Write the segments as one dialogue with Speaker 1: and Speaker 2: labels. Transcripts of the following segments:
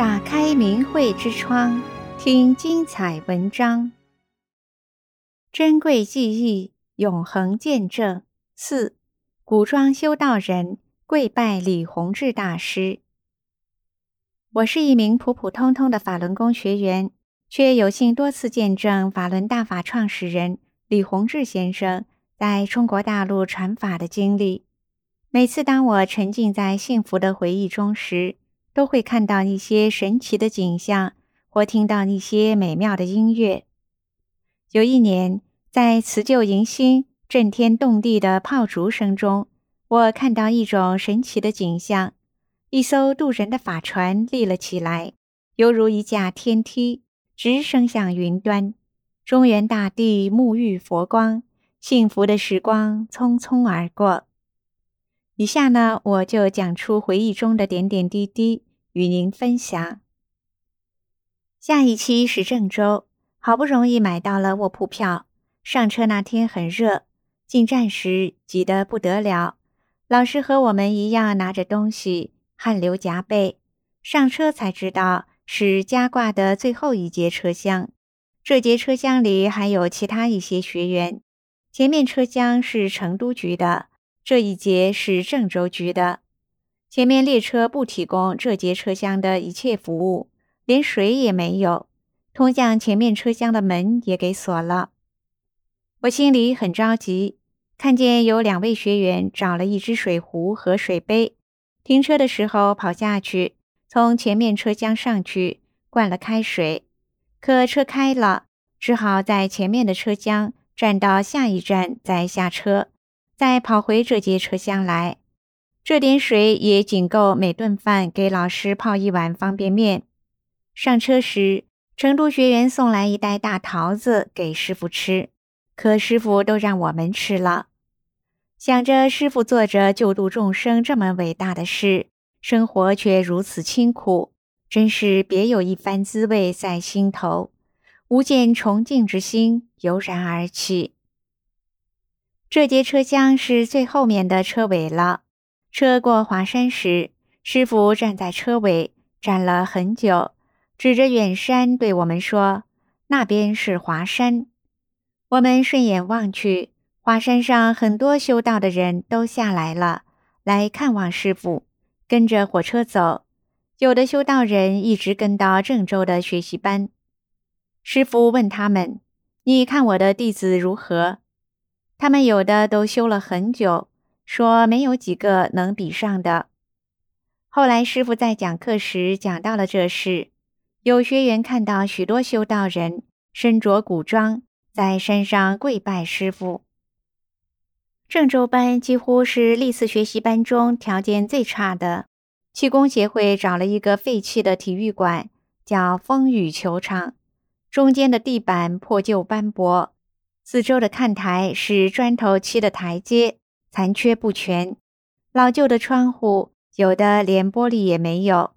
Speaker 1: 打开明慧之窗，听精彩文章。珍贵记忆，永恒见证。四、古装修道人跪拜李洪志大师。我是一名普普通通的法轮功学员，却有幸多次见证法轮大法创始人李洪志先生在中国大陆传法的经历。每次当我沉浸在幸福的回忆中时，都会看到一些神奇的景象，或听到一些美妙的音乐。有一年，在辞旧迎新、震天动地的炮竹声中，我看到一种神奇的景象：一艘渡人的法船立了起来，犹如一架天梯，直升向云端。中原大地沐浴佛光，幸福的时光匆匆而过。以下呢，我就讲出回忆中的点点滴滴。与您分享。下一期是郑州，好不容易买到了卧铺票。上车那天很热，进站时挤得不得了。老师和我们一样拿着东西，汗流浃背。上车才知道是加挂的最后一节车厢。这节车厢里还有其他一些学员。前面车厢是成都局的，这一节是郑州局的。前面列车不提供这节车厢的一切服务，连水也没有。通向前面车厢的门也给锁了。我心里很着急，看见有两位学员找了一只水壶和水杯，停车的时候跑下去，从前面车厢上去灌了开水。可车开了，只好在前面的车厢站到下一站再下车，再跑回这节车厢来。这点水也仅够每顿饭给老师泡一碗方便面。上车时，成都学员送来一袋大桃子给师傅吃，可师傅都让我们吃了。想着师傅做着救度众生这么伟大的事，生活却如此清苦，真是别有一番滋味在心头，无见崇敬之心油然而起。这节车厢是最后面的车尾了。车过华山时，师傅站在车尾，站了很久，指着远山对我们说：“那边是华山。”我们顺眼望去，华山上很多修道的人都下来了，来看望师傅，跟着火车走。有的修道人一直跟到郑州的学习班。师傅问他们：“你看我的弟子如何？”他们有的都修了很久。说没有几个能比上的。后来师傅在讲课时讲到了这事，有学员看到许多修道人身着古装在山上跪拜师傅。郑州班几乎是历次学习班中条件最差的，气功协会找了一个废弃的体育馆，叫风雨球场，中间的地板破旧斑驳，四周的看台是砖头砌的台阶。残缺不全，老旧的窗户有的连玻璃也没有。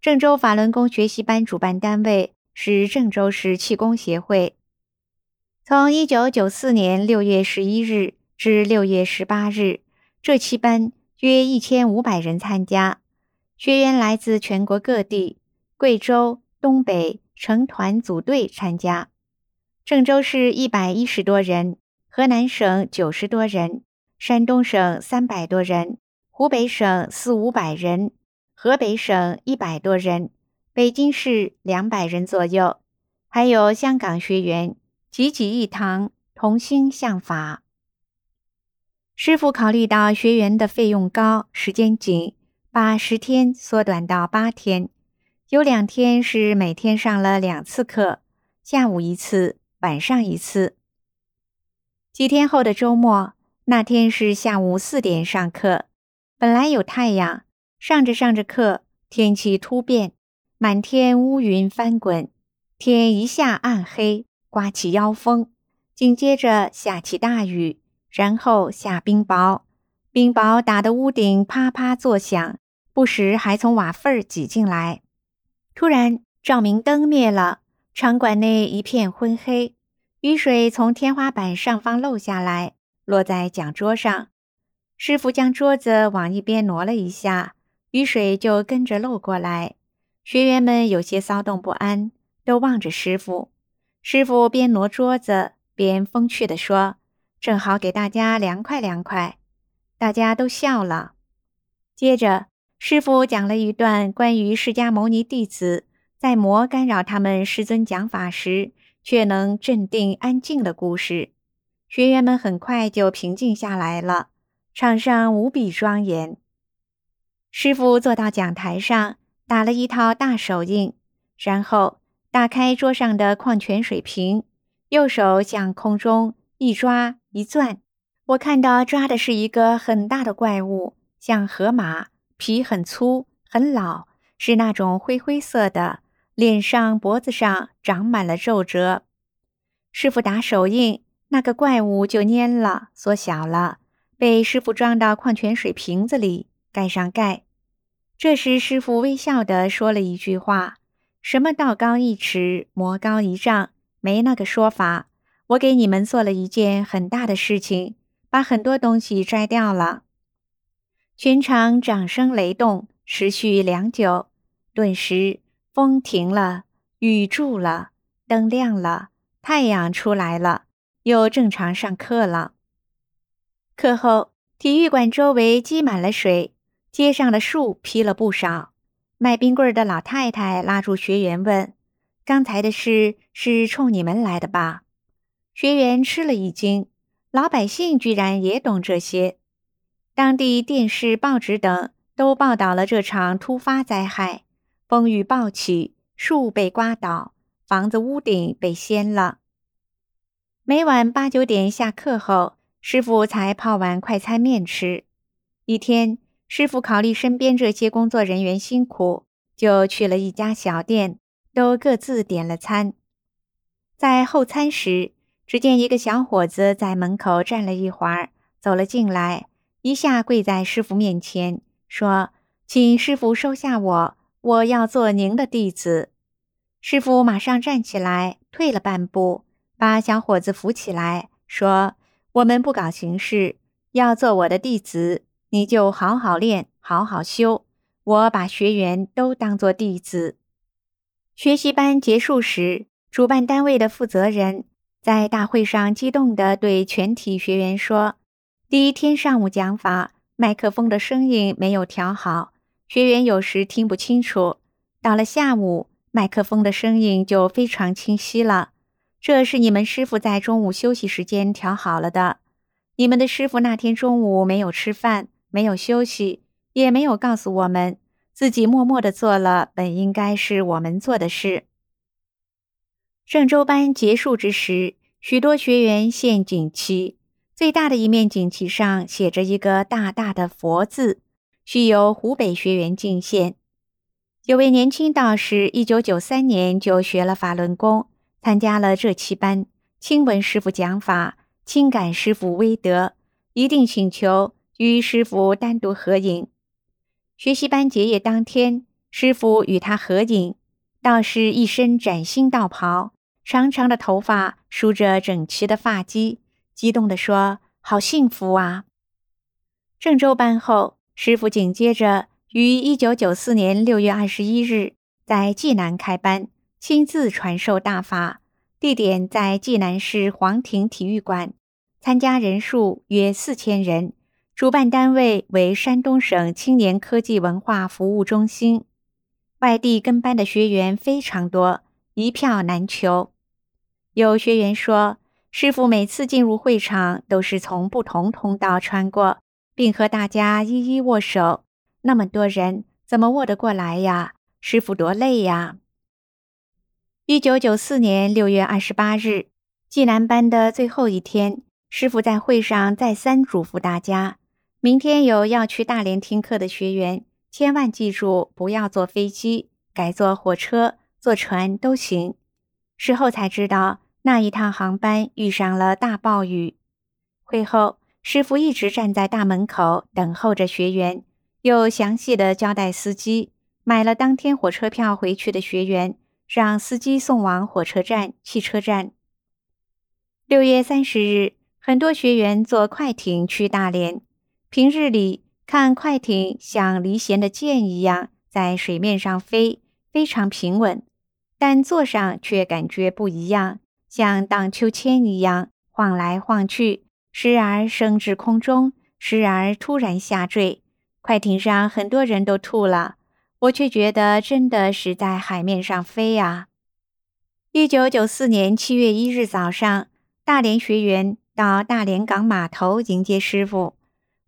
Speaker 1: 郑州法轮功学习班主办单位是郑州市气功协会。从一九九四年六月十一日至六月十八日，这期班约一千五百人参加，学员来自全国各地，贵州、东北成团组队参加。郑州市一百一十多人，河南省九十多人。山东省三百多人，湖北省四五百人，河北省一百多人，北京市两百人左右，还有香港学员，济济一堂，同心向法。师傅考虑到学员的费用高，时间紧，把十天缩短到八天，有两天是每天上了两次课，下午一次，晚上一次。几天后的周末。那天是下午四点上课，本来有太阳，上着上着课，天气突变，满天乌云翻滚，天一下暗黑，刮起妖风，紧接着下起大雨，然后下冰雹，冰雹打得屋顶啪啪作响，不时还从瓦缝儿挤进来。突然，照明灯灭了，场馆内一片昏黑，雨水从天花板上方漏下来。落在讲桌上，师傅将桌子往一边挪了一下，雨水就跟着漏过来。学员们有些骚动不安，都望着师傅。师傅边挪桌子边风趣地说：“正好给大家凉快凉快。”大家都笑了。接着，师傅讲了一段关于释迦牟尼弟子在魔干扰他们师尊讲法时，却能镇定安静的故事。学员们很快就平静下来了，场上无比庄严。师傅坐到讲台上，打了一套大手印，然后打开桌上的矿泉水瓶，右手向空中一抓一攥。我看到抓的是一个很大的怪物，像河马，皮很粗很老，是那种灰灰色的，脸上脖子上长满了皱褶。师傅打手印，那个怪物就蔫了，缩小了，被师傅装到矿泉水瓶子里，盖上盖。这时，师傅微笑地说了一句话：“什么道高一尺，魔高一丈，没那个说法。我给你们做了一件很大的事情。”把很多东西摘掉了，全场掌声雷动，持续良久。顿时，风停了，雨住了，灯亮了，太阳出来了，又正常上课了。课后，体育馆周围积满了水，街上的树劈了不少。卖冰棍的老太太拉住学员问：“刚才的事是冲你们来的吧？”学员吃了一惊。老百姓居然也懂这些，当地电视、报纸等都报道了这场突发灾害：风雨暴起，树被刮倒，房子屋顶被掀了。每晚八九点下课后，师傅才泡碗快餐面吃。一天，师傅考虑身边这些工作人员辛苦，就去了一家小店，都各自点了餐。在候餐时，只见一个小伙子在门口站了一会儿，走了进来，一下跪在师傅面前，说：“请师傅收下我，我要做您的弟子。”师傅马上站起来，退了半步，把小伙子扶起来，说：“我们不搞形式，要做我的弟子，你就好好练，好好修。我把学员都当做弟子。”学习班结束时，主办单位的负责人。在大会上，激动地对全体学员说：“第一天上午讲法，麦克风的声音没有调好，学员有时听不清楚。到了下午，麦克风的声音就非常清晰了。这是你们师傅在中午休息时间调好了的。你们的师傅那天中午没有吃饭，没有休息，也没有告诉我们，自己默默地做了本应该是我们做的事。”郑州班结束之时，许多学员献锦旗，最大的一面锦旗上写着一个大大的“佛”字，需由湖北学员敬献。有位年轻道士，一九九三年就学了法轮功，参加了这期班，亲闻师傅讲法，亲感师傅威德，一定请求与师傅单独合影。学习班结业当天，师傅与他合影，道士一身崭新道袍。长长的头发梳着整齐的发髻，激动地说：“好幸福啊！”郑州班后，师傅紧接着于一九九四年六月二十一日在济南开班，亲自传授大法，地点在济南市皇庭体育馆，参加人数约四千人，主办单位为山东省青年科技文化服务中心，外地跟班的学员非常多，一票难求。有学员说，师傅每次进入会场都是从不同通道穿过，并和大家一一握手。那么多人，怎么握得过来呀？师傅多累呀！一九九四年六月二十八日，济南班的最后一天，师傅在会上再三嘱咐大家：明天有要去大连听课的学员，千万记住，不要坐飞机，改坐火车、坐船都行。事后才知道。那一趟航班遇上了大暴雨。会后，师傅一直站在大门口等候着学员，又详细的交代司机，买了当天火车票回去的学员，让司机送往火车站、汽车站。六月三十日，很多学员坐快艇去大连。平日里看快艇像离弦的箭一样在水面上飞，非常平稳，但坐上却感觉不一样，像荡秋千一样晃来晃去，时而升至空中，时而突然下坠。快艇上很多人都吐了，我却觉得真的是在海面上飞啊！一九九四年七月一日早上，大连学员到大连港码头迎接师傅。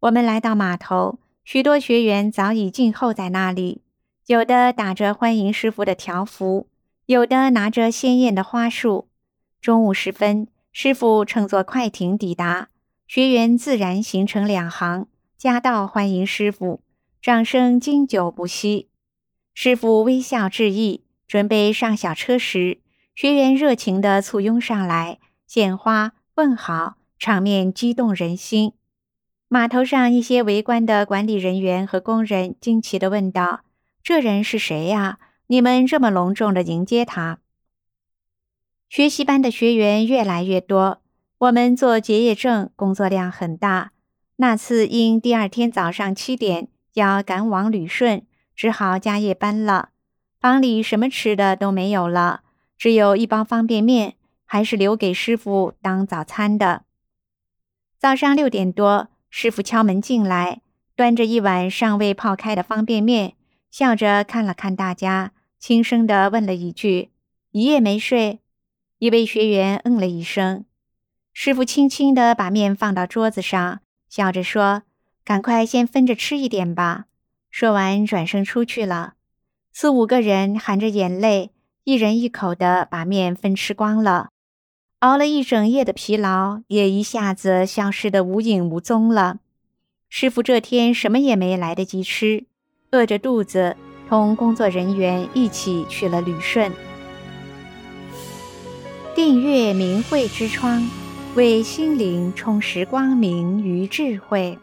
Speaker 1: 我们来到码头，许多学员早已静候在那里，有的打着欢迎师傅的条幅，有的拿着鲜艳的花束。中午时分，师傅乘坐快艇抵达，学员自然形成两行，夹道欢迎师傅，掌声经久不息。师傅微笑致意，准备上小车时，学员热情地簇拥上来，献花问好，场面激动人心。码头上一些围观的管理人员和工人惊奇地问道：“这人是谁呀？你们这么隆重地迎接他？”学习班的学员越来越多，我们做结业证工作量很大。那次因第二天早上七点要赶往旅顺，只好加夜班了。房里什么吃的都没有了，只有一包方便面，还是留给师傅当早餐的。早上六点多。师傅敲门进来，端着一碗尚未泡开的方便面，笑着看了看大家，轻声地问了一句：“一夜没睡？”一位学员嗯了一声。师傅轻轻地把面放到桌子上，笑着说：“赶快先分着吃一点吧。”说完，转身出去了。四五个人含着眼泪，一人一口的把面分吃光了。熬了一整夜的疲劳也一下子消失得无影无踪了。师傅这天什么也没来得及吃，饿着肚子，同工作人员一起去了旅顺。订阅明慧之窗，为心灵充实光明与智慧。